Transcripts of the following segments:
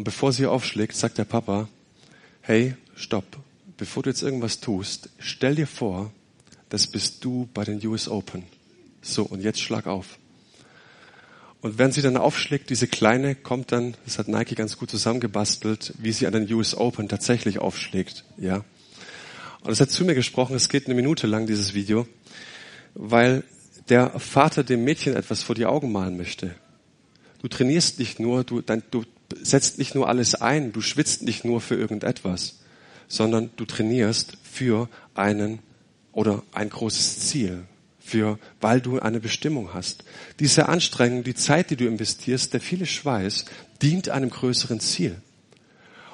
Und bevor sie aufschlägt, sagt der Papa, hey, stopp, bevor du jetzt irgendwas tust, stell dir vor, das bist du bei den US Open. So, und jetzt schlag auf. Und wenn sie dann aufschlägt, diese kleine kommt dann, das hat Nike ganz gut zusammengebastelt, wie sie an den US Open tatsächlich aufschlägt, ja. Und es hat zu mir gesprochen, es geht eine Minute lang, dieses Video, weil der Vater dem Mädchen etwas vor die Augen malen möchte. Du trainierst nicht nur, du, dein, du setzt nicht nur alles ein, du schwitzt nicht nur für irgendetwas, sondern du trainierst für einen oder ein großes Ziel, für, weil du eine Bestimmung hast. Diese Anstrengung, die Zeit, die du investierst, der viele Schweiß, dient einem größeren Ziel.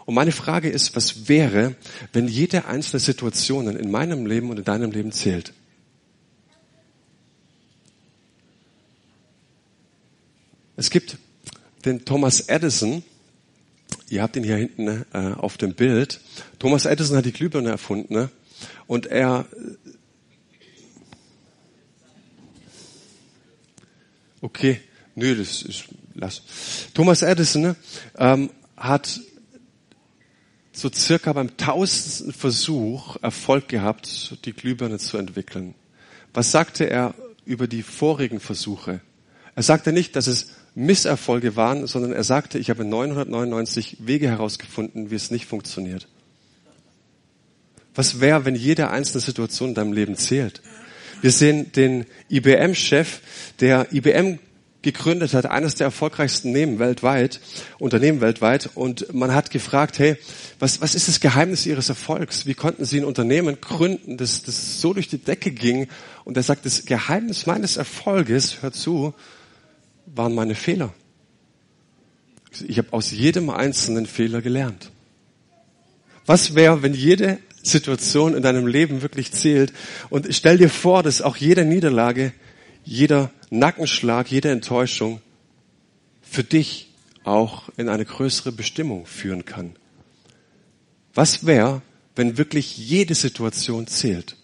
Und meine Frage ist, was wäre, wenn jede einzelne Situation in meinem Leben und in deinem Leben zählt? Es gibt den Thomas Edison, ihr habt ihn hier hinten äh, auf dem Bild. Thomas Edison hat die Glühbirne erfunden ne? und er Okay, nö, das ist, lass. Thomas Edison ne, ähm, hat so circa beim tausendsten Versuch Erfolg gehabt, die Glühbirne zu entwickeln. Was sagte er über die vorigen Versuche? Er sagte nicht, dass es Misserfolge waren, sondern er sagte, ich habe 999 Wege herausgefunden, wie es nicht funktioniert. Was wäre, wenn jede einzelne Situation in deinem Leben zählt? Wir sehen den IBM-Chef, der IBM gegründet hat, eines der erfolgreichsten Unternehmen weltweit, Unternehmen weltweit. Und man hat gefragt, hey, was, was ist das Geheimnis Ihres Erfolgs? Wie konnten Sie ein Unternehmen gründen, das, das so durch die Decke ging? Und er sagt, das Geheimnis meines Erfolges, hör zu, waren meine Fehler. Ich habe aus jedem einzelnen Fehler gelernt. Was wäre, wenn jede Situation in deinem Leben wirklich zählt. Und stell dir vor, dass auch jede Niederlage, jeder Nackenschlag, jede Enttäuschung für dich auch in eine größere Bestimmung führen kann. Was wäre, wenn wirklich jede Situation zählt?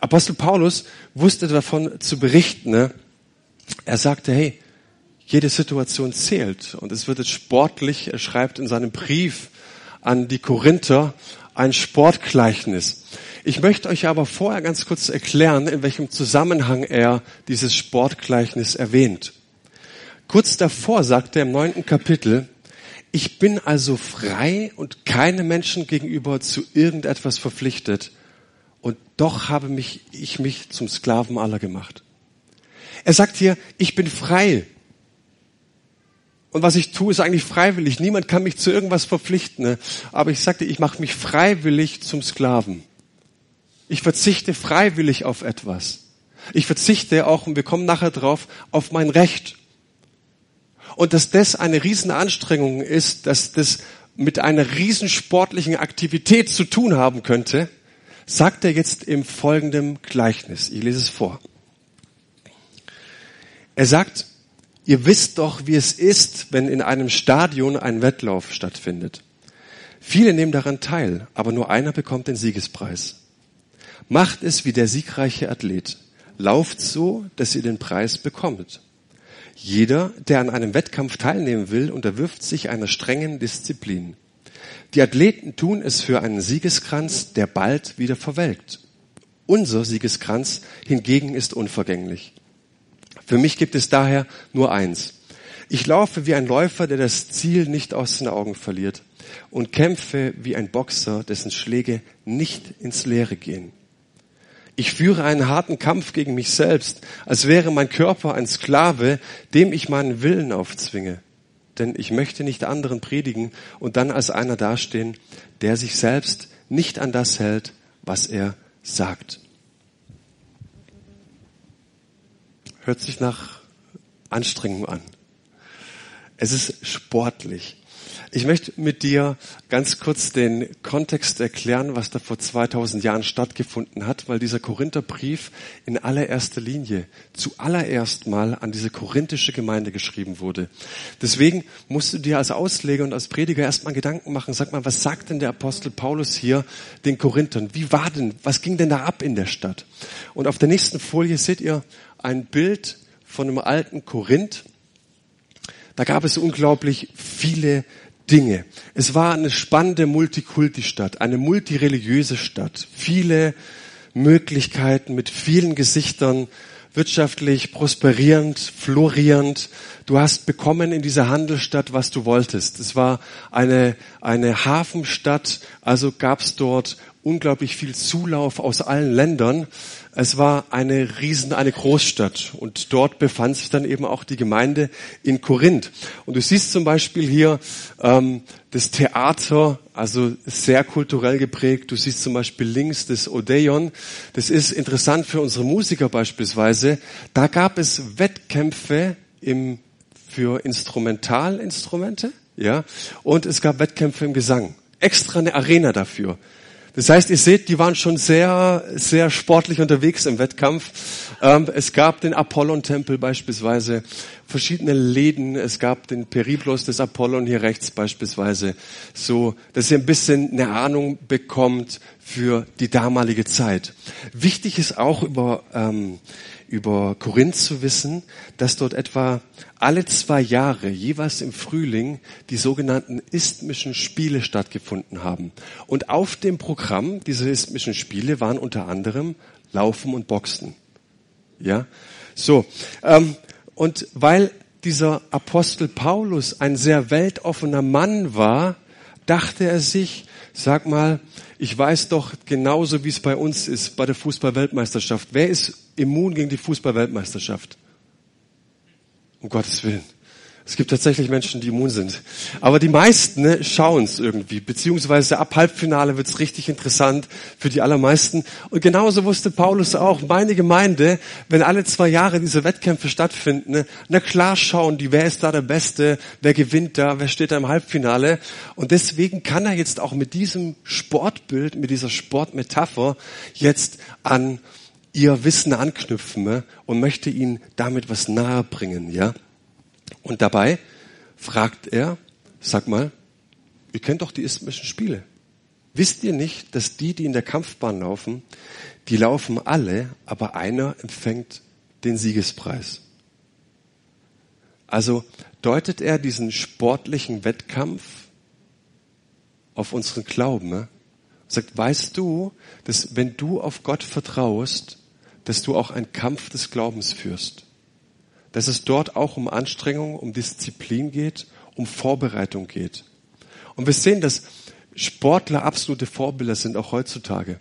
Apostel Paulus wusste davon zu berichten. Ne? Er sagte, hey, jede Situation zählt. Und es wird jetzt sportlich. Er schreibt in seinem Brief, an die Korinther ein Sportgleichnis. Ich möchte euch aber vorher ganz kurz erklären, in welchem Zusammenhang er dieses Sportgleichnis erwähnt. Kurz davor sagt er im neunten Kapitel, ich bin also frei und keine Menschen gegenüber zu irgendetwas verpflichtet und doch habe mich, ich mich zum Sklaven aller gemacht. Er sagt hier, ich bin frei und was ich tue, ist eigentlich freiwillig. Niemand kann mich zu irgendwas verpflichten. Ne? Aber ich sagte, ich mache mich freiwillig zum Sklaven. Ich verzichte freiwillig auf etwas. Ich verzichte auch, und wir kommen nachher drauf, auf mein Recht. Und dass das eine Riesenanstrengung ist, dass das mit einer riesensportlichen Aktivität zu tun haben könnte, sagt er jetzt im folgenden Gleichnis. Ich lese es vor. Er sagt, Ihr wisst doch, wie es ist, wenn in einem Stadion ein Wettlauf stattfindet. Viele nehmen daran teil, aber nur einer bekommt den Siegespreis. Macht es wie der siegreiche Athlet. Lauft so, dass ihr den Preis bekommt. Jeder, der an einem Wettkampf teilnehmen will, unterwirft sich einer strengen Disziplin. Die Athleten tun es für einen Siegeskranz, der bald wieder verwelkt. Unser Siegeskranz hingegen ist unvergänglich. Für mich gibt es daher nur eins. Ich laufe wie ein Läufer, der das Ziel nicht aus den Augen verliert und kämpfe wie ein Boxer, dessen Schläge nicht ins Leere gehen. Ich führe einen harten Kampf gegen mich selbst, als wäre mein Körper ein Sklave, dem ich meinen Willen aufzwinge. Denn ich möchte nicht anderen predigen und dann als einer dastehen, der sich selbst nicht an das hält, was er sagt. Hört sich nach Anstrengung an. Es ist sportlich. Ich möchte mit dir ganz kurz den Kontext erklären, was da vor 2000 Jahren stattgefunden hat, weil dieser Korintherbrief in allererster Linie zuallererst mal an diese korinthische Gemeinde geschrieben wurde. Deswegen musst du dir als Ausleger und als Prediger erstmal Gedanken machen, sag mal, was sagt denn der Apostel Paulus hier den Korinthern? Wie war denn, was ging denn da ab in der Stadt? Und auf der nächsten Folie seht ihr ein Bild von einem alten Korinth. Da gab es unglaublich viele Dinge. Es war eine spannende Multikulti-Stadt, eine multireligiöse Stadt. Viele Möglichkeiten mit vielen Gesichtern, wirtschaftlich prosperierend, florierend. Du hast bekommen in dieser Handelsstadt, was du wolltest. Es war eine, eine Hafenstadt, also gab es dort unglaublich viel Zulauf aus allen Ländern. Es war eine riesen, eine Großstadt und dort befand sich dann eben auch die Gemeinde in Korinth. Und du siehst zum Beispiel hier ähm, das Theater, also sehr kulturell geprägt. Du siehst zum Beispiel links das Odeon. Das ist interessant für unsere Musiker beispielsweise. Da gab es Wettkämpfe im, für Instrumentalinstrumente, ja, und es gab Wettkämpfe im Gesang. Extra eine Arena dafür. Das heißt, ihr seht, die waren schon sehr, sehr sportlich unterwegs im Wettkampf. Ähm, es gab den Apollon-Tempel beispielsweise, verschiedene Läden. Es gab den Periplos des Apollon hier rechts beispielsweise. So, dass ihr ein bisschen eine Ahnung bekommt für die damalige Zeit. Wichtig ist auch über ähm, über Korinth zu wissen, dass dort etwa alle zwei Jahre, jeweils im Frühling, die sogenannten isthmischen Spiele stattgefunden haben. Und auf dem Programm dieser isthmischen Spiele waren unter anderem Laufen und Boxen. Ja, so. Ähm, und weil dieser Apostel Paulus ein sehr weltoffener Mann war, dachte er sich, sag mal, ich weiß doch genauso, wie es bei uns ist, bei der Fußball-Weltmeisterschaft. Wer ist immun gegen die Fußball-Weltmeisterschaft? Um Gottes Willen. Es gibt tatsächlich Menschen, die immun sind. Aber die meisten ne, schauen es irgendwie, beziehungsweise ab Halbfinale wird es richtig interessant für die allermeisten. Und genauso wusste Paulus auch, meine Gemeinde, wenn alle zwei Jahre diese Wettkämpfe stattfinden, ne, na klar schauen die, wer ist da der Beste, wer gewinnt da, wer steht da im Halbfinale. Und deswegen kann er jetzt auch mit diesem Sportbild, mit dieser Sportmetapher jetzt an ihr Wissen anknüpfen ne, und möchte ihnen damit was nahe bringen, ja. Und dabei fragt er, sag mal, ihr kennt doch die isthmischen Spiele. Wisst ihr nicht, dass die, die in der Kampfbahn laufen, die laufen alle, aber einer empfängt den Siegespreis. Also deutet er diesen sportlichen Wettkampf auf unseren Glauben. Ne? Sagt, weißt du, dass wenn du auf Gott vertraust, dass du auch einen Kampf des Glaubens führst? Dass es dort auch um Anstrengung, um Disziplin geht, um Vorbereitung geht. Und wir sehen, dass Sportler absolute Vorbilder sind, auch heutzutage.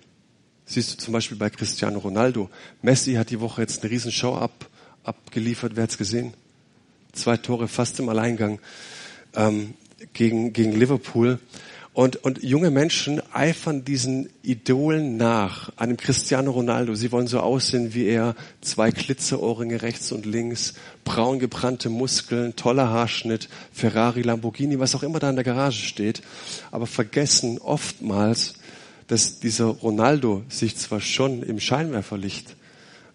Siehst du zum Beispiel bei Cristiano Ronaldo. Messi hat die Woche jetzt eine Riesenshow ab, abgeliefert. Wer hat's gesehen? Zwei Tore fast im Alleingang ähm, gegen, gegen Liverpool. Und, und junge Menschen eifern diesen Idolen nach, einem Cristiano Ronaldo. Sie wollen so aussehen wie er, zwei Glitzerohrringe rechts und links, braun gebrannte Muskeln, toller Haarschnitt, Ferrari, Lamborghini, was auch immer da in der Garage steht, aber vergessen oftmals, dass dieser Ronaldo sich zwar schon im Scheinwerferlicht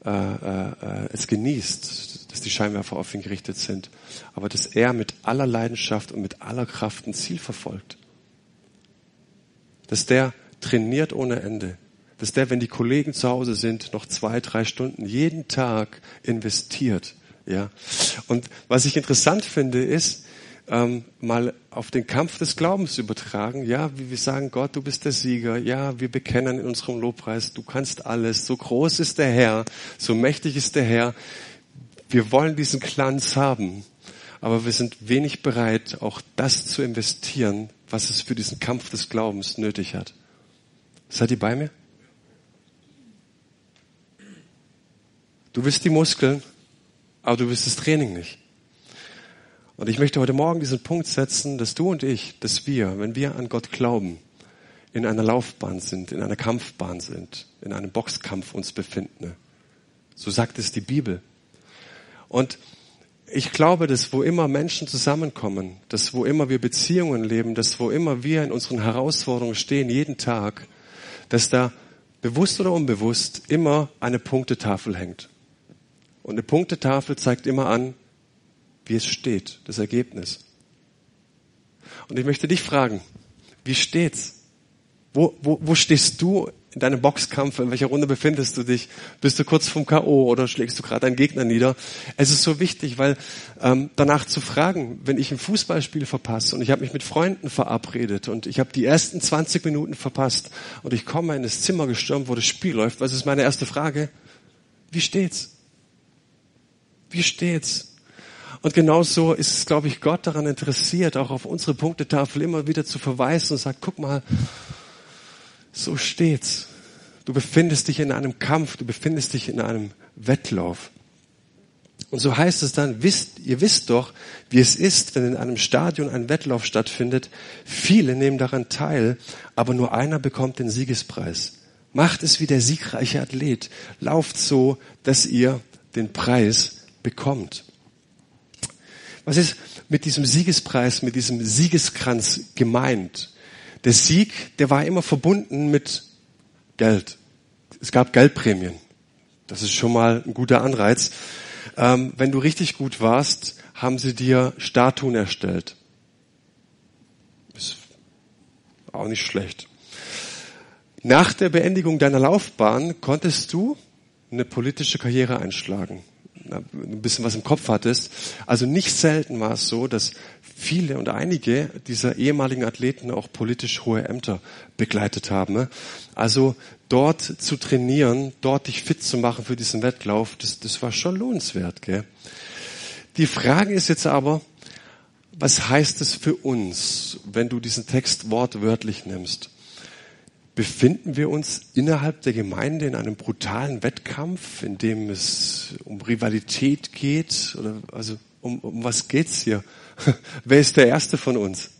äh, äh, äh es genießt, dass die Scheinwerfer auf ihn gerichtet sind, aber dass er mit aller Leidenschaft und mit aller Kraft ein Ziel verfolgt dass der trainiert ohne Ende. Dass der, wenn die Kollegen zu Hause sind, noch zwei, drei Stunden jeden Tag investiert. Ja. Und was ich interessant finde, ist, ähm, mal auf den Kampf des Glaubens übertragen. Ja, wie wir sagen, Gott, du bist der Sieger. Ja, wir bekennen in unserem Lobpreis, du kannst alles. So groß ist der Herr, so mächtig ist der Herr. Wir wollen diesen Glanz haben, aber wir sind wenig bereit, auch das zu investieren, was es für diesen Kampf des Glaubens nötig hat. Seid ihr bei mir? Du willst die Muskeln, aber du willst das Training nicht. Und ich möchte heute Morgen diesen Punkt setzen, dass du und ich, dass wir, wenn wir an Gott glauben, in einer Laufbahn sind, in einer Kampfbahn sind, in einem Boxkampf uns befinden. So sagt es die Bibel. Und ich glaube, dass wo immer Menschen zusammenkommen, dass wo immer wir Beziehungen leben, dass wo immer wir in unseren Herausforderungen stehen, jeden Tag, dass da bewusst oder unbewusst immer eine Punktetafel hängt. Und eine Punktetafel zeigt immer an, wie es steht, das Ergebnis. Und ich möchte dich fragen, wie steht's? Wo, wo, wo stehst du in deinem Boxkampf, in welcher Runde befindest du dich? Bist du kurz vom K.O. oder schlägst du gerade deinen Gegner nieder? Es ist so wichtig, weil ähm, danach zu fragen, wenn ich ein Fußballspiel verpasse und ich habe mich mit Freunden verabredet und ich habe die ersten 20 Minuten verpasst und ich komme in das Zimmer gestürmt, wo das Spiel läuft, was ist meine erste Frage? Wie steht's? Wie steht's? Und genauso ist es, glaube ich, Gott daran interessiert, auch auf unsere Punktetafel immer wieder zu verweisen und sagt, guck mal, so steht's. Du befindest dich in einem Kampf, du befindest dich in einem Wettlauf. Und so heißt es dann, wisst, ihr wisst doch, wie es ist, wenn in einem Stadion ein Wettlauf stattfindet. Viele nehmen daran teil, aber nur einer bekommt den Siegespreis. Macht es wie der siegreiche Athlet. Lauft so, dass ihr den Preis bekommt. Was ist mit diesem Siegespreis, mit diesem Siegeskranz gemeint? Der Sieg, der war immer verbunden mit Geld. Es gab Geldprämien. Das ist schon mal ein guter Anreiz. Ähm, wenn du richtig gut warst, haben sie dir Statuen erstellt. Ist auch nicht schlecht. Nach der Beendigung deiner Laufbahn konntest du eine politische Karriere einschlagen ein bisschen was im Kopf hattest. Also nicht selten war es so, dass viele und einige dieser ehemaligen Athleten auch politisch hohe Ämter begleitet haben. Also dort zu trainieren, dort dich fit zu machen für diesen Wettlauf, das, das war schon lohnenswert. Gell? Die Frage ist jetzt aber, was heißt es für uns, wenn du diesen Text wortwörtlich nimmst? Befinden wir uns innerhalb der Gemeinde in einem brutalen Wettkampf, in dem es um Rivalität geht? Oder also um, um was geht's hier? Wer ist der Erste von uns?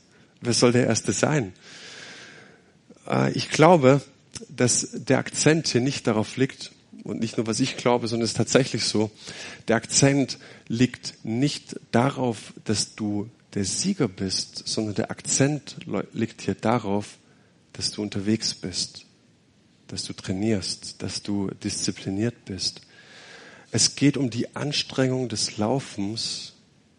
Wer soll der Erste sein? Äh, ich glaube, dass der Akzent hier nicht darauf liegt, und nicht nur was ich glaube, sondern es ist tatsächlich so, der Akzent liegt nicht darauf, dass du der Sieger bist, sondern der Akzent liegt hier darauf, dass du unterwegs bist, dass du trainierst, dass du diszipliniert bist. Es geht um die Anstrengung des Laufens,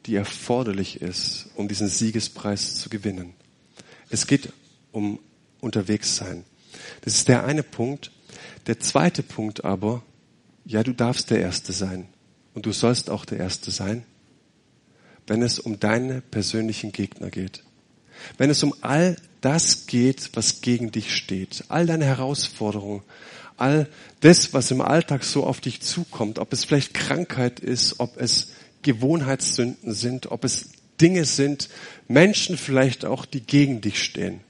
die erforderlich ist, um diesen Siegespreis zu gewinnen. Es geht um unterwegs sein. Das ist der eine Punkt. Der zweite Punkt aber, ja, du darfst der Erste sein. Und du sollst auch der Erste sein, wenn es um deine persönlichen Gegner geht. Wenn es um all das geht, was gegen dich steht, all deine Herausforderungen, all das, was im Alltag so auf dich zukommt, ob es vielleicht Krankheit ist, ob es Gewohnheitssünden sind, ob es Dinge sind, Menschen vielleicht auch, die gegen dich stehen.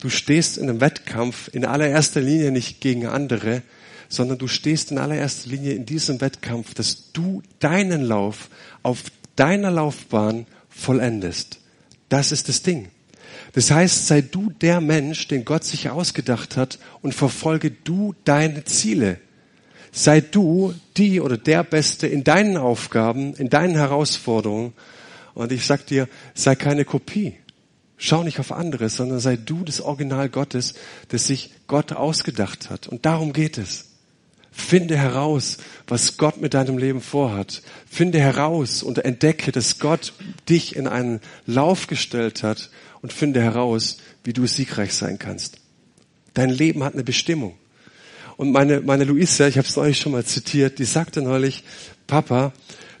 Du stehst in einem Wettkampf in allererster Linie nicht gegen andere, sondern du stehst in allererster Linie in diesem Wettkampf, dass du deinen Lauf auf deiner Laufbahn vollendest. Das ist das Ding. Das heißt, sei du der Mensch, den Gott sich ausgedacht hat und verfolge du deine Ziele. Sei du die oder der Beste in deinen Aufgaben, in deinen Herausforderungen. Und ich sag dir, sei keine Kopie. Schau nicht auf andere, sondern sei du das Original Gottes, das sich Gott ausgedacht hat. Und darum geht es. Finde heraus, was Gott mit deinem Leben vorhat. Finde heraus und entdecke, dass Gott dich in einen Lauf gestellt hat und finde heraus, wie du siegreich sein kannst. Dein Leben hat eine Bestimmung. Und meine, meine Luisa, ich habe es euch schon mal zitiert, die sagte neulich, Papa,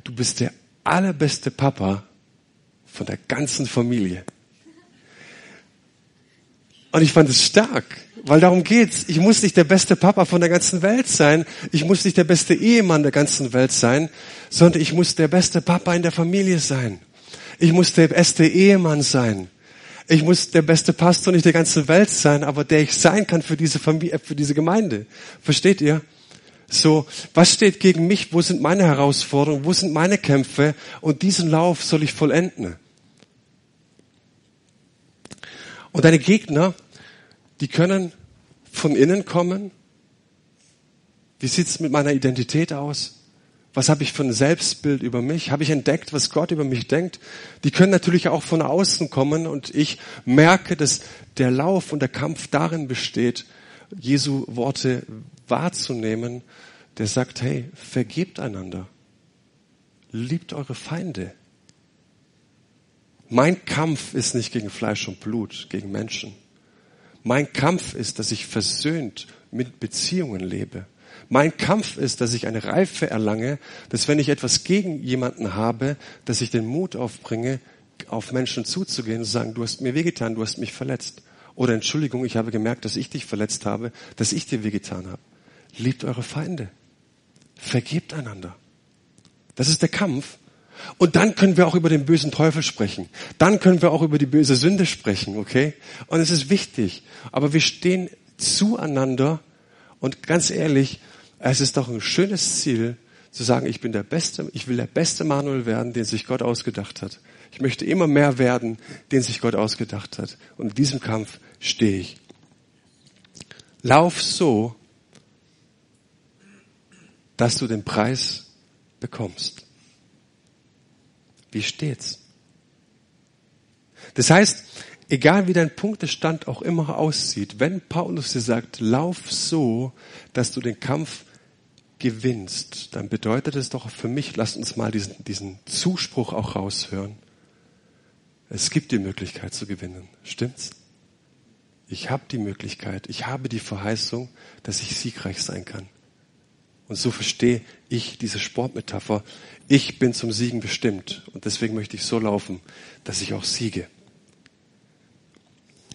du bist der allerbeste Papa von der ganzen Familie. Und ich fand es stark, weil darum geht's. Ich muss nicht der beste Papa von der ganzen Welt sein. Ich muss nicht der beste Ehemann der ganzen Welt sein, sondern ich muss der beste Papa in der Familie sein. Ich muss der beste Ehemann sein. Ich muss der beste Pastor nicht der ganzen Welt sein, aber der ich sein kann für diese Familie, für diese Gemeinde. Versteht ihr? So, was steht gegen mich? Wo sind meine Herausforderungen? Wo sind meine Kämpfe? Und diesen Lauf soll ich vollenden. Und deine Gegner, die können von innen kommen. Wie sieht's mit meiner Identität aus? Was habe ich für ein Selbstbild über mich? Habe ich entdeckt, was Gott über mich denkt? Die können natürlich auch von außen kommen und ich merke, dass der Lauf und der Kampf darin besteht, Jesu Worte wahrzunehmen, der sagt, hey, vergebt einander. Liebt eure Feinde. Mein Kampf ist nicht gegen Fleisch und Blut, gegen Menschen. Mein Kampf ist, dass ich versöhnt mit Beziehungen lebe. Mein Kampf ist, dass ich eine Reife erlange, dass wenn ich etwas gegen jemanden habe, dass ich den Mut aufbringe, auf Menschen zuzugehen und zu sagen, du hast mir wehgetan, du hast mich verletzt. Oder Entschuldigung, ich habe gemerkt, dass ich dich verletzt habe, dass ich dir wehgetan habe. Liebt eure Feinde. Vergebt einander. Das ist der Kampf. Und dann können wir auch über den bösen Teufel sprechen. Dann können wir auch über die böse Sünde sprechen, okay? Und es ist wichtig. Aber wir stehen zueinander und ganz ehrlich, es ist doch ein schönes Ziel, zu sagen, ich bin der Beste, ich will der beste Manuel werden, den sich Gott ausgedacht hat. Ich möchte immer mehr werden, den sich Gott ausgedacht hat. Und in diesem Kampf stehe ich. Lauf so, dass du den Preis bekommst. Wie steht's? Das heißt, egal wie dein Punktestand auch immer aussieht, wenn Paulus dir sagt, lauf so, dass du den Kampf gewinnst, dann bedeutet es doch für mich, lass uns mal diesen, diesen Zuspruch auch raushören. Es gibt die Möglichkeit zu gewinnen. Stimmt's? Ich habe die Möglichkeit, ich habe die Verheißung, dass ich siegreich sein kann. Und so verstehe ich diese Sportmetapher. Ich bin zum Siegen bestimmt und deswegen möchte ich so laufen, dass ich auch siege.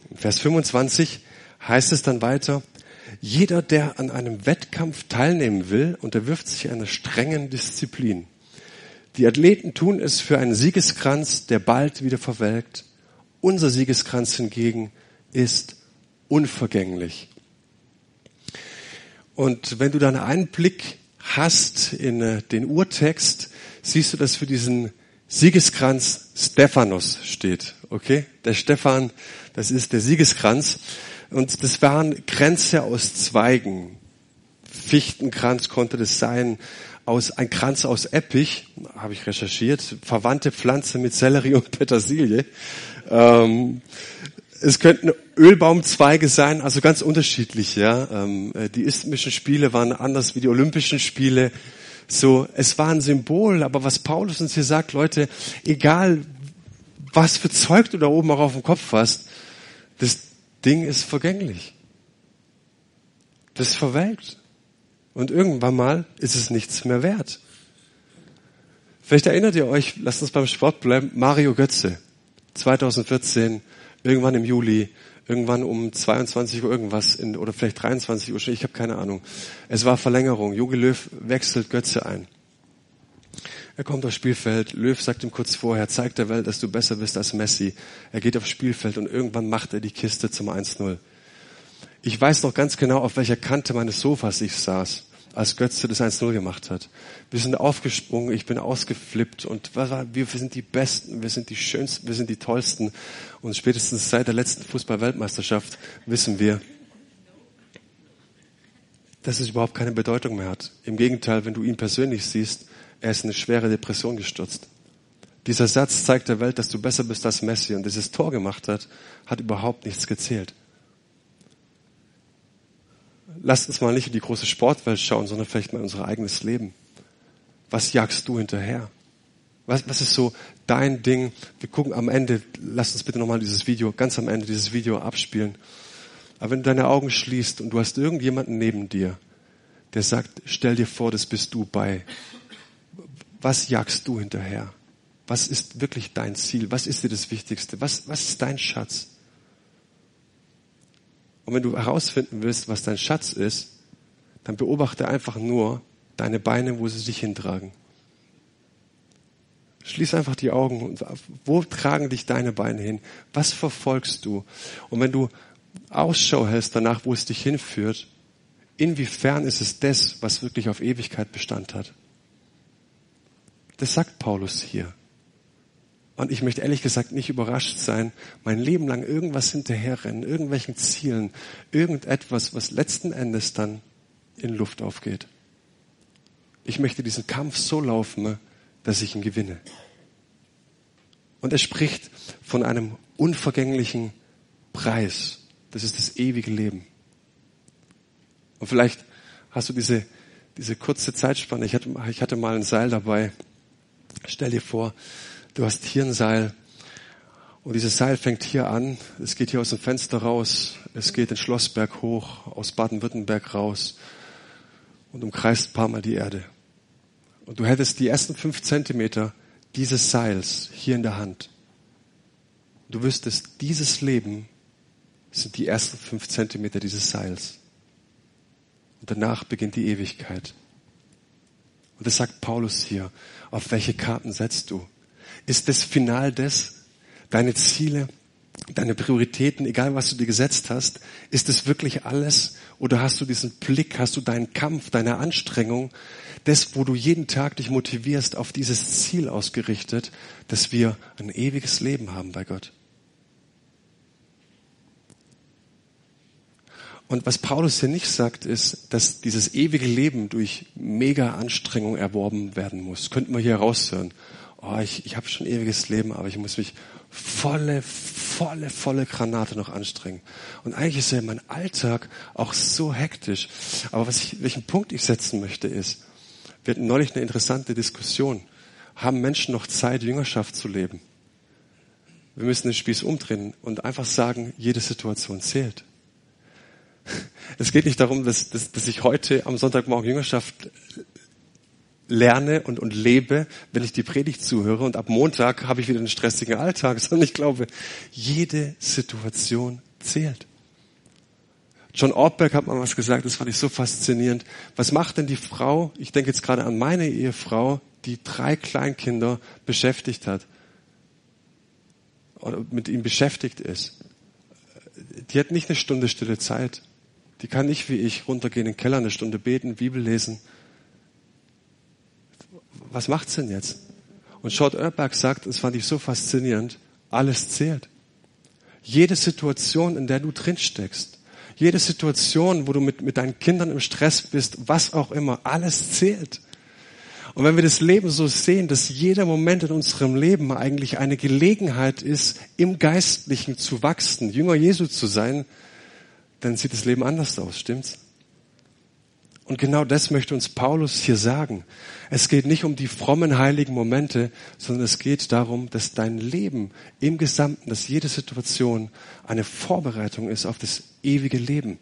In Vers 25 heißt es dann weiter, jeder, der an einem Wettkampf teilnehmen will, unterwirft sich einer strengen Disziplin. Die Athleten tun es für einen Siegeskranz, der bald wieder verwelkt. Unser Siegeskranz hingegen ist unvergänglich. Und wenn du dann einen Blick hast in äh, den Urtext, siehst du, dass für diesen Siegeskranz Stephanos steht. Okay? Der Stephan, das ist der Siegeskranz. Und das waren Kränze aus Zweigen. Fichtenkranz konnte das sein, aus, ein Kranz aus Eppich, habe ich recherchiert, verwandte Pflanze mit Sellerie und Petersilie. Ähm, es könnten Ölbaumzweige sein, also ganz unterschiedlich. Ja, ähm, äh, die isthmischen Spiele waren anders wie die Olympischen Spiele. So, es war ein Symbol, aber was Paulus uns hier sagt, Leute, egal was für Zeug du da oben auch auf dem Kopf hast, das Ding ist vergänglich. Das verwelkt. Und irgendwann mal ist es nichts mehr wert. Vielleicht erinnert ihr euch, lasst uns beim Sport bleiben, Mario Götze, 2014 irgendwann im Juli, irgendwann um 22 Uhr irgendwas in, oder vielleicht 23 Uhr, ich habe keine Ahnung. Es war Verlängerung. Jogi Löw wechselt Götze ein. Er kommt aufs Spielfeld. Löw sagt ihm kurz vorher, zeig der Welt, dass du besser bist als Messi. Er geht aufs Spielfeld und irgendwann macht er die Kiste zum 1-0. Ich weiß noch ganz genau, auf welcher Kante meines Sofas ich saß als Götze das 1-0 gemacht hat. Wir sind aufgesprungen, ich bin ausgeflippt und wir sind die Besten, wir sind die Schönsten, wir sind die Tollsten. Und spätestens seit der letzten Fußball-Weltmeisterschaft wissen wir, dass es überhaupt keine Bedeutung mehr hat. Im Gegenteil, wenn du ihn persönlich siehst, er ist in eine schwere Depression gestürzt. Dieser Satz zeigt der Welt, dass du besser bist als Messi und dieses Tor gemacht hat, hat überhaupt nichts gezählt lasst uns mal nicht in die große Sportwelt schauen, sondern vielleicht mal in unser eigenes Leben. Was jagst du hinterher? Was, was ist so dein Ding? Wir gucken am Ende, lass uns bitte nochmal dieses Video, ganz am Ende dieses Video abspielen. Aber wenn du deine Augen schließt und du hast irgendjemanden neben dir, der sagt, stell dir vor, das bist du bei. Was jagst du hinterher? Was ist wirklich dein Ziel? Was ist dir das Wichtigste? Was, was ist dein Schatz? Und wenn du herausfinden willst, was dein Schatz ist, dann beobachte einfach nur deine Beine, wo sie dich hintragen. Schließ einfach die Augen und wo tragen dich deine Beine hin? Was verfolgst du? Und wenn du Ausschau hältst danach, wo es dich hinführt, inwiefern ist es das, was wirklich auf Ewigkeit Bestand hat? Das sagt Paulus hier. Und ich möchte ehrlich gesagt nicht überrascht sein, mein Leben lang irgendwas hinterherrennen, irgendwelchen Zielen, irgendetwas, was letzten Endes dann in Luft aufgeht. Ich möchte diesen Kampf so laufen, dass ich ihn gewinne. Und er spricht von einem unvergänglichen Preis. Das ist das ewige Leben. Und vielleicht hast du diese, diese kurze Zeitspanne. Ich hatte, ich hatte mal ein Seil dabei. Stell dir vor, du hast hier ein Seil Und dieses Seil fängt hier an, es geht hier aus dem Fenster raus, es geht in Schlossberg hoch, aus Baden-Württemberg raus und umkreist ein paar Mal die Erde. Und du hättest die ersten fünf Zentimeter dieses Seils hier in der Hand. Du wüsstest, dieses Leben sind die ersten fünf Zentimeter dieses Seils. Und danach beginnt die Ewigkeit. Und das sagt Paulus hier. Auf welche Karten setzt du? Ist das Final des, deine Ziele, deine Prioritäten, egal was du dir gesetzt hast, ist es wirklich alles? Oder hast du diesen Blick, hast du deinen Kampf, deine Anstrengung, das, wo du jeden Tag dich motivierst, auf dieses Ziel ausgerichtet, dass wir ein ewiges Leben haben bei Gott? Und was Paulus hier nicht sagt, ist, dass dieses ewige Leben durch mega Anstrengung erworben werden muss. Könnten wir hier raushören. Oh, ich, ich habe schon ewiges Leben, aber ich muss mich volle, volle, volle Granate noch anstrengen. Und eigentlich ist ja mein Alltag auch so hektisch. Aber was ich, welchen Punkt ich setzen möchte ist, wir hatten neulich eine interessante Diskussion. Haben Menschen noch Zeit, Jüngerschaft zu leben? Wir müssen den Spieß umdrehen und einfach sagen, jede Situation zählt. Es geht nicht darum, dass, dass, dass ich heute am Sonntagmorgen Jüngerschaft lerne und, und lebe, wenn ich die Predigt zuhöre und ab Montag habe ich wieder einen stressigen Alltag, sondern ich glaube, jede Situation zählt. John Ortberg hat mal was gesagt, das fand ich so faszinierend. Was macht denn die Frau, ich denke jetzt gerade an meine Ehefrau, die drei Kleinkinder beschäftigt hat oder mit ihm beschäftigt ist? Die hat nicht eine Stunde stille Zeit. Die kann nicht wie ich runtergehen in den Keller, eine Stunde beten, Bibel lesen. Was macht's denn jetzt? Und Short Erberg sagt, das fand ich so faszinierend, alles zählt. Jede Situation, in der du drin steckst, jede Situation, wo du mit, mit deinen Kindern im Stress bist, was auch immer, alles zählt. Und wenn wir das Leben so sehen, dass jeder Moment in unserem Leben eigentlich eine Gelegenheit ist, im Geistlichen zu wachsen, Jünger Jesu zu sein, dann sieht das Leben anders aus, stimmt's? Und genau das möchte uns Paulus hier sagen. Es geht nicht um die frommen heiligen Momente, sondern es geht darum, dass dein Leben im Gesamten, dass jede Situation eine Vorbereitung ist auf das ewige Leben.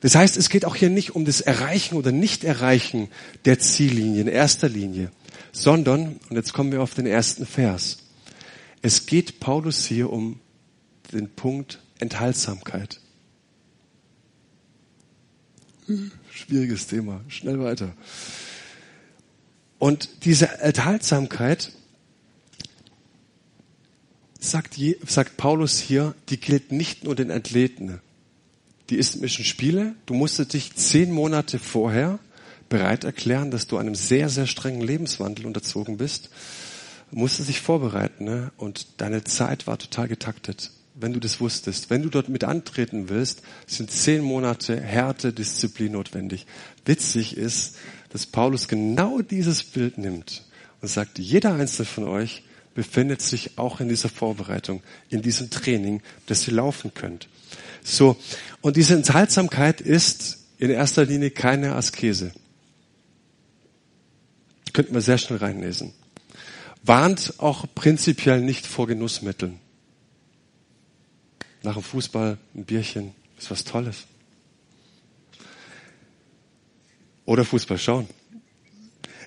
Das heißt, es geht auch hier nicht um das Erreichen oder Nicht-Erreichen der Ziellinie in erster Linie, sondern, und jetzt kommen wir auf den ersten Vers, es geht Paulus hier um den Punkt Enthaltsamkeit. Schwieriges Thema. Schnell weiter. Und diese Enthaltsamkeit, sagt, sagt Paulus hier, die gilt nicht nur den Athleten. Die Isthmischen Spiele, du musstest dich zehn Monate vorher bereit erklären, dass du einem sehr, sehr strengen Lebenswandel unterzogen bist, musstest dich vorbereiten ne? und deine Zeit war total getaktet wenn du das wusstest. Wenn du dort mit antreten willst, sind zehn Monate Härte, Disziplin notwendig. Witzig ist, dass Paulus genau dieses Bild nimmt und sagt, jeder einzelne von euch befindet sich auch in dieser Vorbereitung, in diesem Training, dass ihr laufen könnt. So. Und diese Enthaltsamkeit ist in erster Linie keine Askese. Könnten wir sehr schnell reinlesen. Warnt auch prinzipiell nicht vor Genussmitteln nach dem Fußball ein Bierchen ist was Tolles. Oder Fußball schauen.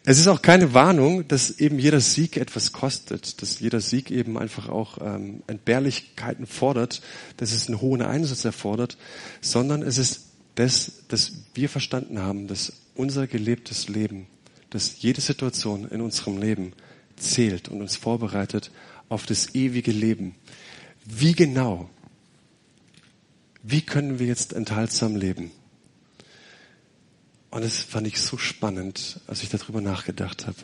Es ist auch keine Warnung, dass eben jeder Sieg etwas kostet, dass jeder Sieg eben einfach auch ähm, Entbehrlichkeiten fordert, dass es einen hohen Einsatz erfordert, sondern es ist das, dass wir verstanden haben, dass unser gelebtes Leben, dass jede Situation in unserem Leben zählt und uns vorbereitet auf das ewige Leben. Wie genau wie können wir jetzt enthaltsam leben? Und das fand ich so spannend, als ich darüber nachgedacht habe.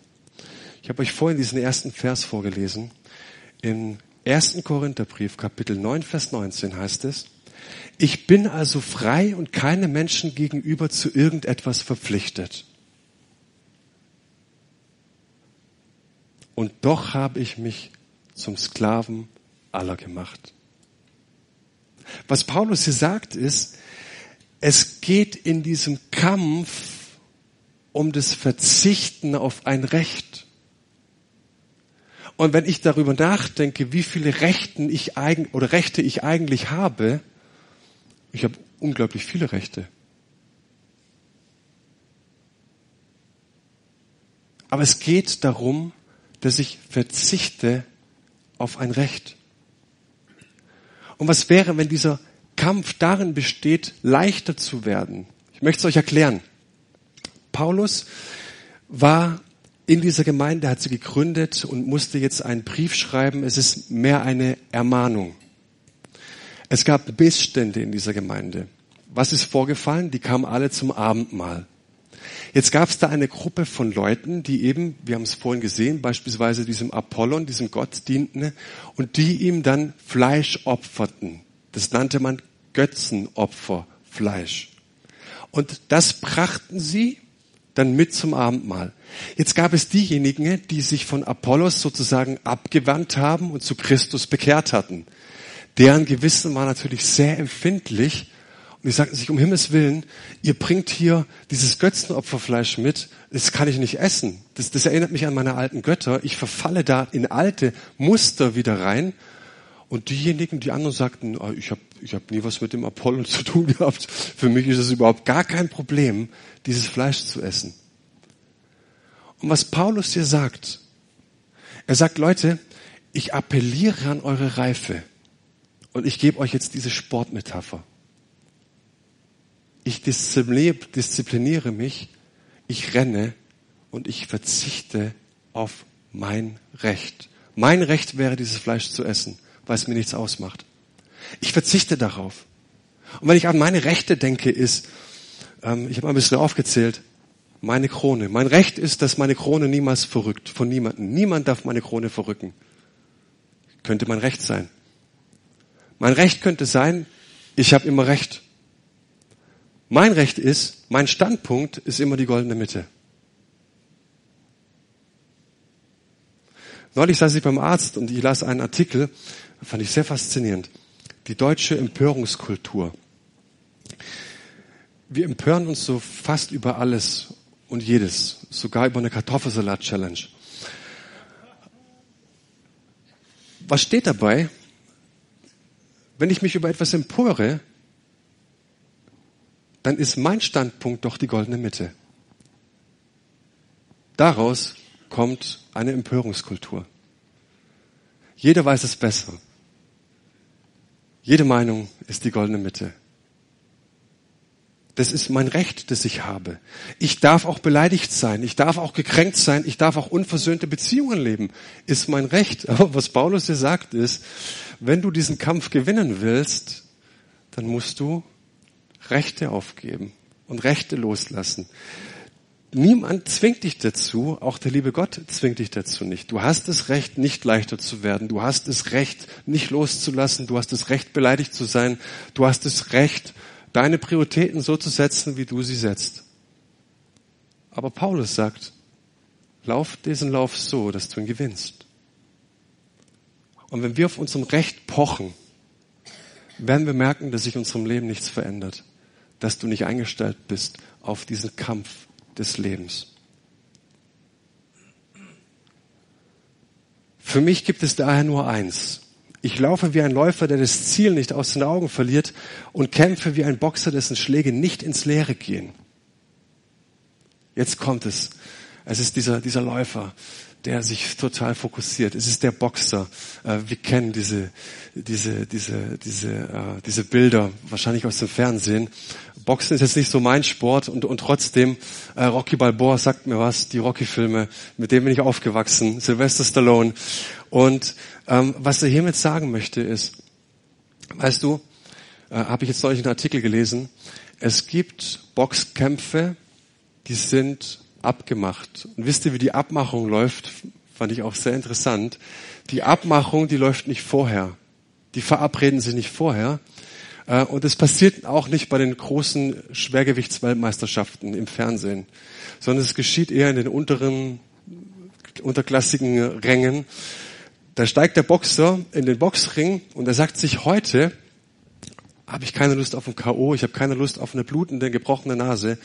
Ich habe euch vorhin diesen ersten Vers vorgelesen. Im ersten Korintherbrief, Kapitel 9, Vers 19 heißt es, ich bin also frei und keine Menschen gegenüber zu irgendetwas verpflichtet. Und doch habe ich mich zum Sklaven aller gemacht. Was Paulus hier sagt ist, es geht in diesem Kampf um das Verzichten auf ein Recht. Und wenn ich darüber nachdenke, wie viele Rechten ich eigen, oder Rechte ich eigentlich habe, ich habe unglaublich viele Rechte. Aber es geht darum, dass ich verzichte auf ein Recht. Und was wäre, wenn dieser Kampf darin besteht, leichter zu werden? Ich möchte es euch erklären. Paulus war in dieser Gemeinde, hat sie gegründet und musste jetzt einen Brief schreiben. Es ist mehr eine Ermahnung. Es gab Missstände in dieser Gemeinde. Was ist vorgefallen? Die kamen alle zum Abendmahl. Jetzt gab es da eine Gruppe von Leuten, die eben, wir haben es vorhin gesehen, beispielsweise diesem Apollon, diesem Gott dienten und die ihm dann Fleisch opferten. Das nannte man Götzenopferfleisch. Und das brachten sie dann mit zum Abendmahl. Jetzt gab es diejenigen, die sich von Apollos sozusagen abgewandt haben und zu Christus bekehrt hatten. Deren Gewissen war natürlich sehr empfindlich und die sagten sich, um Himmels Willen, ihr bringt hier dieses Götzenopferfleisch mit, das kann ich nicht essen. Das, das erinnert mich an meine alten Götter. Ich verfalle da in alte Muster wieder rein. Und diejenigen, die anderen sagten, oh, ich habe ich hab nie was mit dem Apollon zu tun gehabt. Für mich ist es überhaupt gar kein Problem, dieses Fleisch zu essen. Und was Paulus hier sagt, er sagt, Leute, ich appelliere an eure Reife. Und ich gebe euch jetzt diese Sportmetapher ich diszipliniere mich, ich renne und ich verzichte auf mein Recht. Mein Recht wäre, dieses Fleisch zu essen, weil es mir nichts ausmacht. Ich verzichte darauf. Und wenn ich an meine Rechte denke, ist, ähm, ich habe ein bisschen aufgezählt, meine Krone. Mein Recht ist, dass meine Krone niemals verrückt, von niemandem. Niemand darf meine Krone verrücken. Könnte mein Recht sein. Mein Recht könnte sein, ich habe immer Recht. Mein Recht ist, mein Standpunkt ist immer die goldene Mitte. Neulich saß ich beim Arzt und ich las einen Artikel, fand ich sehr faszinierend. Die deutsche Empörungskultur. Wir empören uns so fast über alles und jedes, sogar über eine Kartoffelsalat-Challenge. Was steht dabei? Wenn ich mich über etwas empöre, dann ist mein Standpunkt doch die goldene Mitte. Daraus kommt eine Empörungskultur. Jeder weiß es besser. Jede Meinung ist die goldene Mitte. Das ist mein Recht, das ich habe. Ich darf auch beleidigt sein. Ich darf auch gekränkt sein. Ich darf auch unversöhnte Beziehungen leben. Ist mein Recht. Aber was Paulus hier sagt ist, wenn du diesen Kampf gewinnen willst, dann musst du Rechte aufgeben und Rechte loslassen. Niemand zwingt dich dazu, auch der liebe Gott zwingt dich dazu nicht. Du hast das Recht, nicht leichter zu werden. Du hast das Recht, nicht loszulassen. Du hast das Recht, beleidigt zu sein. Du hast das Recht, deine Prioritäten so zu setzen, wie du sie setzt. Aber Paulus sagt, lauf diesen Lauf so, dass du ihn gewinnst. Und wenn wir auf unserem Recht pochen, werden wir merken, dass sich in unserem Leben nichts verändert dass du nicht eingestellt bist auf diesen Kampf des Lebens. Für mich gibt es daher nur eins. Ich laufe wie ein Läufer, der das Ziel nicht aus den Augen verliert und kämpfe wie ein Boxer, dessen Schläge nicht ins Leere gehen. Jetzt kommt es. Es ist dieser, dieser Läufer, der sich total fokussiert. Es ist der Boxer. Äh, wir kennen diese, diese, diese, diese, äh, diese Bilder wahrscheinlich aus dem Fernsehen. Boxen ist jetzt nicht so mein Sport und, und trotzdem, äh, Rocky Balboa sagt mir was, die Rocky-Filme, mit denen bin ich aufgewachsen, Sylvester Stallone. Und ähm, was er hiermit sagen möchte ist, weißt du, äh, habe ich jetzt neulich einen Artikel gelesen, es gibt Boxkämpfe, die sind abgemacht. Und wisst ihr, wie die Abmachung läuft? Fand ich auch sehr interessant. Die Abmachung, die läuft nicht vorher. Die verabreden sich nicht vorher. Äh, und es passiert auch nicht bei den großen Schwergewichtsweltmeisterschaften im Fernsehen, sondern es geschieht eher in den unteren, unterklassigen Rängen. Da steigt der Boxer in den Boxring und er sagt sich heute, habe ich keine Lust auf ein K.O., ich habe keine Lust auf eine blutende, gebrochene Nase,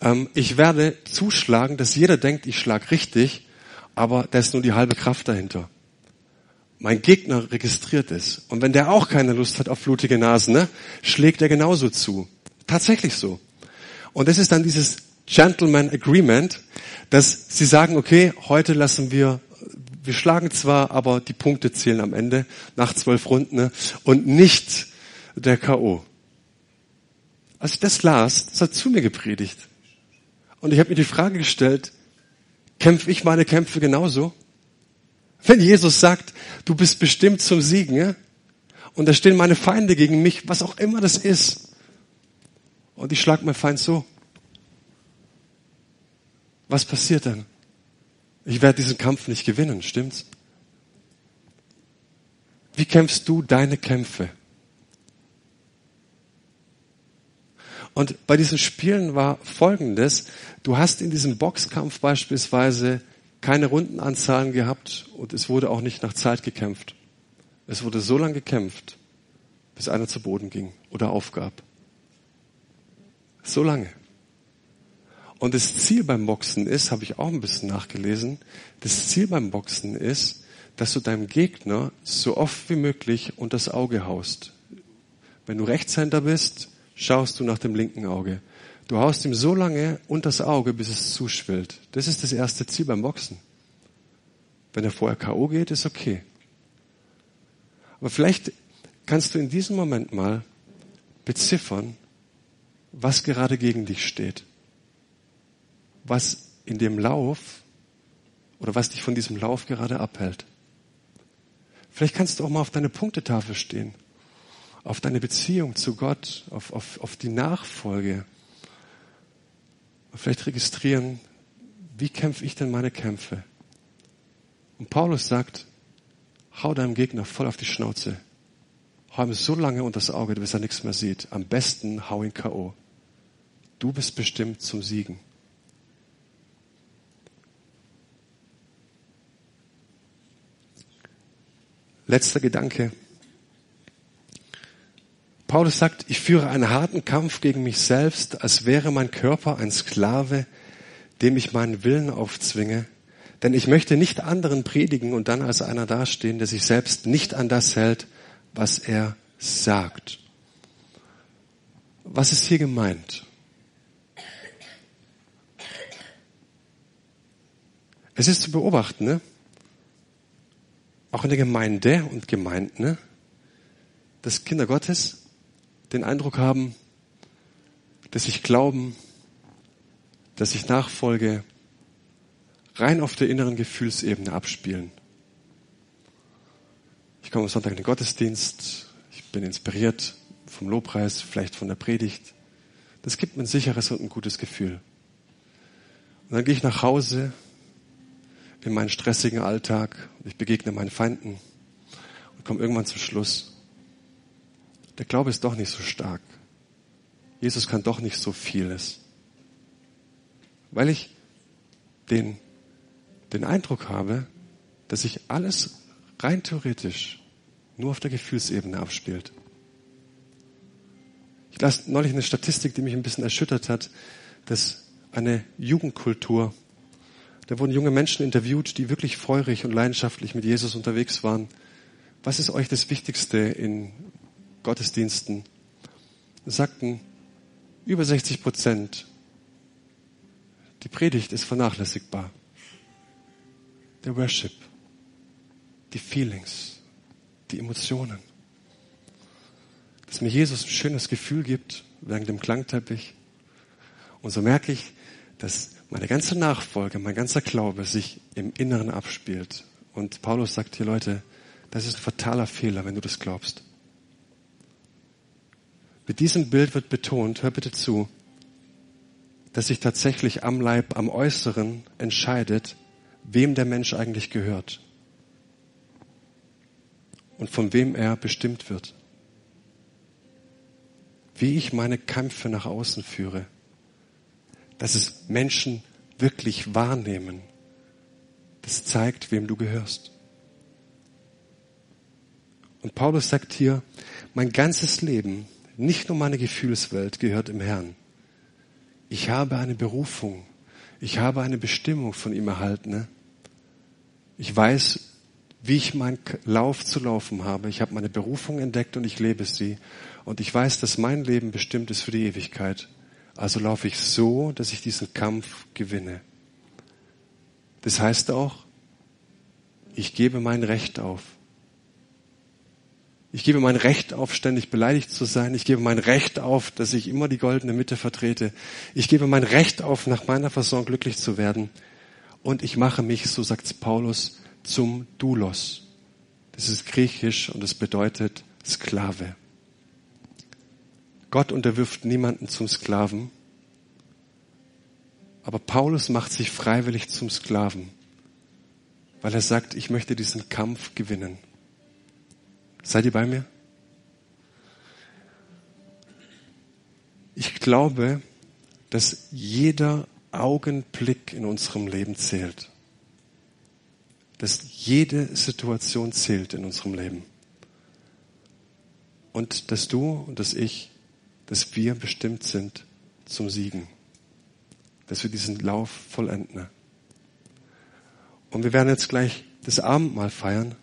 ähm, ich werde zuschlagen, dass jeder denkt, ich schlag richtig, aber da ist nur die halbe Kraft dahinter. mein Gegner registriert ist. Und wenn der auch keine Lust hat auf blutige Nasen, ne, schlägt er genauso zu. Tatsächlich so. Und das ist dann dieses Gentleman Agreement, dass sie sagen, okay, heute lassen wir, wir schlagen zwar, aber die Punkte zählen am Ende nach zwölf Runden ne, und nicht der K.O. Als ich das las, das hat zu mir gepredigt. Und ich habe mir die Frage gestellt, kämpfe ich meine Kämpfe genauso? Wenn Jesus sagt, du bist bestimmt zum Siegen, ja? und da stehen meine Feinde gegen mich, was auch immer das ist, und ich schlag meinen Feind so, was passiert dann? Ich werde diesen Kampf nicht gewinnen, stimmt's? Wie kämpfst du deine Kämpfe? Und bei diesen Spielen war Folgendes. Du hast in diesem Boxkampf beispielsweise keine Rundenanzahlen gehabt und es wurde auch nicht nach Zeit gekämpft. Es wurde so lange gekämpft, bis einer zu Boden ging oder aufgab. So lange. Und das Ziel beim Boxen ist, habe ich auch ein bisschen nachgelesen, das Ziel beim Boxen ist, dass du deinem Gegner so oft wie möglich unters Auge haust. Wenn du Rechtshänder bist, schaust du nach dem linken Auge. Du haust ihm so lange unters Auge, bis es zuschwillt. Das ist das erste Ziel beim Boxen. Wenn er vorher K.O. geht, ist okay. Aber vielleicht kannst du in diesem Moment mal beziffern, was gerade gegen dich steht. Was in dem Lauf oder was dich von diesem Lauf gerade abhält. Vielleicht kannst du auch mal auf deine Punktetafel stehen, auf deine Beziehung zu Gott, auf, auf, auf die Nachfolge vielleicht registrieren, wie kämpfe ich denn meine Kämpfe? Und Paulus sagt, hau deinem Gegner voll auf die Schnauze. Hau ihm so lange unter das Auge, bis er nichts mehr sieht. Am besten hau ihn K.O. Du bist bestimmt zum Siegen. Letzter Gedanke. Paulus sagt, ich führe einen harten Kampf gegen mich selbst, als wäre mein Körper ein Sklave, dem ich meinen Willen aufzwinge. Denn ich möchte nicht anderen predigen und dann als einer dastehen, der sich selbst nicht an das hält, was er sagt. Was ist hier gemeint? Es ist zu beobachten, ne? auch in der Gemeinde und Gemeinden, ne? dass Kinder Gottes den Eindruck haben, dass sich Glauben, dass sich Nachfolge rein auf der inneren Gefühlsebene abspielen. Ich komme am Sonntag in den Gottesdienst, ich bin inspiriert vom Lobpreis, vielleicht von der Predigt. Das gibt mir ein sicheres und ein gutes Gefühl. Und dann gehe ich nach Hause in meinen stressigen Alltag und ich begegne meinen Feinden und komme irgendwann zum Schluss der Glaube ist doch nicht so stark. Jesus kann doch nicht so vieles. Weil ich den, den Eindruck habe, dass sich alles rein theoretisch nur auf der Gefühlsebene abspielt. Ich las neulich eine Statistik, die mich ein bisschen erschüttert hat, dass eine Jugendkultur, da wurden junge Menschen interviewt, die wirklich feurig und leidenschaftlich mit Jesus unterwegs waren. Was ist euch das Wichtigste in Gottesdiensten sagten über 60 Prozent, die Predigt ist vernachlässigbar. Der Worship, die Feelings, die Emotionen. Dass mir Jesus ein schönes Gefühl gibt während dem Klangteppich. Und so merke ich, dass meine ganze Nachfolge, mein ganzer Glaube sich im Inneren abspielt. Und Paulus sagt hier, Leute, das ist ein fataler Fehler, wenn du das glaubst. Mit diesem Bild wird betont, hör bitte zu, dass sich tatsächlich am Leib, am Äußeren entscheidet, wem der Mensch eigentlich gehört und von wem er bestimmt wird. Wie ich meine Kämpfe nach außen führe, dass es Menschen wirklich wahrnehmen, das zeigt, wem du gehörst. Und Paulus sagt hier, mein ganzes Leben nicht nur meine Gefühlswelt gehört im Herrn. Ich habe eine Berufung. Ich habe eine Bestimmung von ihm erhalten. Ne? Ich weiß, wie ich meinen Lauf zu laufen habe. Ich habe meine Berufung entdeckt und ich lebe sie. Und ich weiß, dass mein Leben bestimmt ist für die Ewigkeit. Also laufe ich so, dass ich diesen Kampf gewinne. Das heißt auch, ich gebe mein Recht auf. Ich gebe mein Recht auf, ständig beleidigt zu sein. Ich gebe mein Recht auf, dass ich immer die goldene Mitte vertrete. Ich gebe mein Recht auf, nach meiner Fasson glücklich zu werden. Und ich mache mich, so sagt Paulus, zum Doulos. Das ist griechisch und es bedeutet Sklave. Gott unterwirft niemanden zum Sklaven. Aber Paulus macht sich freiwillig zum Sklaven, weil er sagt, ich möchte diesen Kampf gewinnen. Seid ihr bei mir? Ich glaube, dass jeder Augenblick in unserem Leben zählt. Dass jede Situation zählt in unserem Leben. Und dass du und dass ich, dass wir bestimmt sind zum Siegen. Dass wir diesen Lauf vollenden. Und wir werden jetzt gleich das Abendmahl feiern.